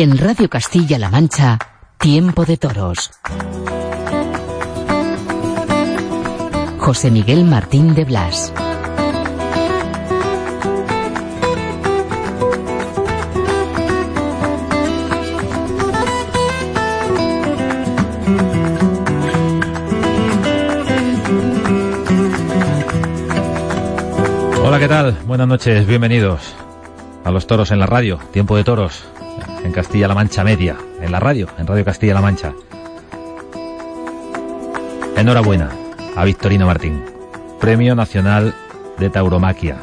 En Radio Castilla-La Mancha, Tiempo de Toros. José Miguel Martín de Blas. Hola, ¿qué tal? Buenas noches, bienvenidos a los toros en la radio, Tiempo de Toros, en Castilla-La Mancha Media, en la radio, en Radio Castilla-La Mancha. Enhorabuena a Victorino Martín, Premio Nacional de Tauromaquia.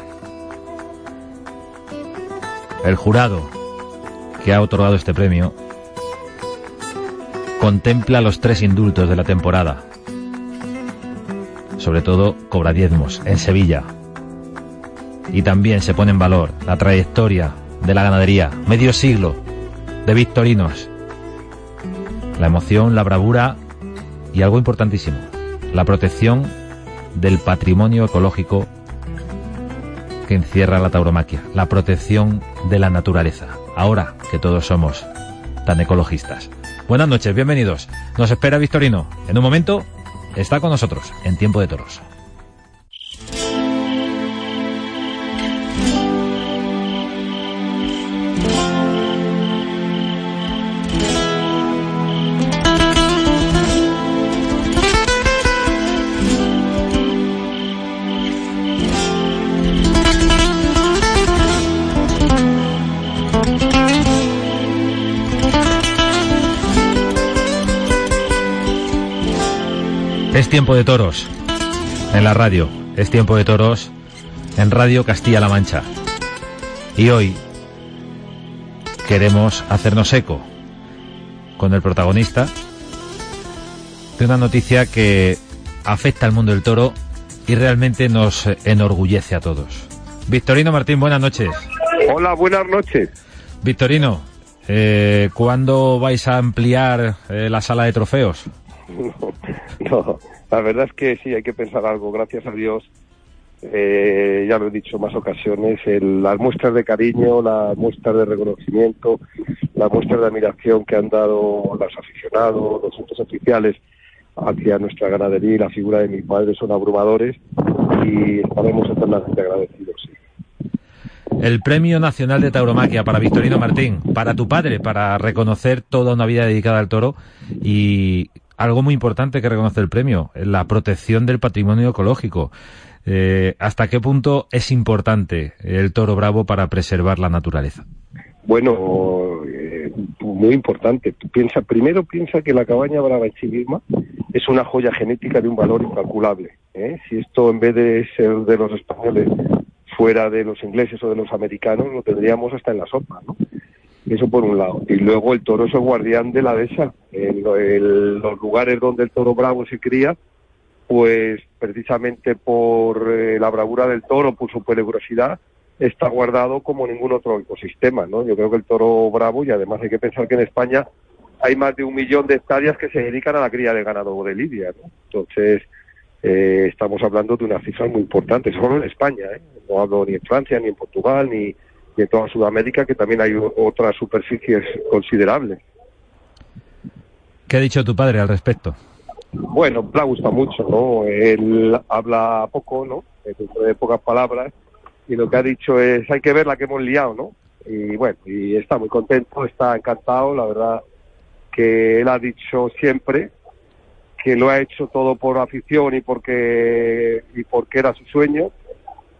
El jurado que ha otorgado este premio contempla los tres indultos de la temporada. Sobre todo cobra diezmos en Sevilla, y también se pone en valor la trayectoria de la ganadería, medio siglo de victorinos, la emoción, la bravura y algo importantísimo, la protección del patrimonio ecológico que encierra la tauromaquia, la protección de la naturaleza, ahora que todos somos tan ecologistas. Buenas noches, bienvenidos. Nos espera Victorino. En un momento está con nosotros en Tiempo de Toros. Es tiempo de toros en la radio. Es tiempo de toros en Radio Castilla-La Mancha. Y hoy queremos hacernos eco con el protagonista de una noticia que afecta al mundo del toro y realmente nos enorgullece a todos. Victorino Martín, buenas noches. Hola, buenas noches. Victorino, eh, ¿cuándo vais a ampliar eh, la sala de trofeos? No, la verdad es que sí, hay que pensar algo. Gracias a Dios, eh, ya lo he dicho en más ocasiones, el, las muestras de cariño, las muestras de reconocimiento, las muestras de admiración que han dado los aficionados, los otros oficiales hacia nuestra ganadería y la figura de mi padre son abrumadores y estaremos eternamente agradecidos. El Premio Nacional de Tauromaquia para Victorino Martín, para tu padre, para reconocer toda una vida dedicada al toro y algo muy importante que reconoce el premio, la protección del patrimonio ecológico. Eh, ¿Hasta qué punto es importante el toro bravo para preservar la naturaleza? Bueno, eh, muy importante. Piensa, primero piensa que la cabaña brava en sí misma es una joya genética de un valor incalculable. ¿eh? Si esto en vez de ser de los españoles fuera de los ingleses o de los americanos, lo tendríamos hasta en la sopa, ¿no? Eso por un lado. Y luego el toro es el guardián de la dehesa. En el, los lugares donde el toro bravo se cría, pues precisamente por eh, la bravura del toro, por su peligrosidad, está guardado como ningún otro ecosistema, ¿no? Yo creo que el toro bravo, y además hay que pensar que en España hay más de un millón de hectáreas que se dedican a la cría de ganado de lidia. Entonces, eh, estamos hablando de una cifra muy importante, solo en España, ¿eh? No hablo ni en Francia, ni en Portugal, ni, y en toda Sudamérica, que también hay otras superficies considerables. ¿Qué ha dicho tu padre al respecto? Bueno, le gusta mucho, ¿no? Él habla poco, ¿no? De pocas palabras, y lo que ha dicho es, hay que ver la que hemos liado, ¿no? Y bueno, y está muy contento, está encantado, la verdad que él ha dicho siempre que lo ha hecho todo por afición y porque y porque era su sueño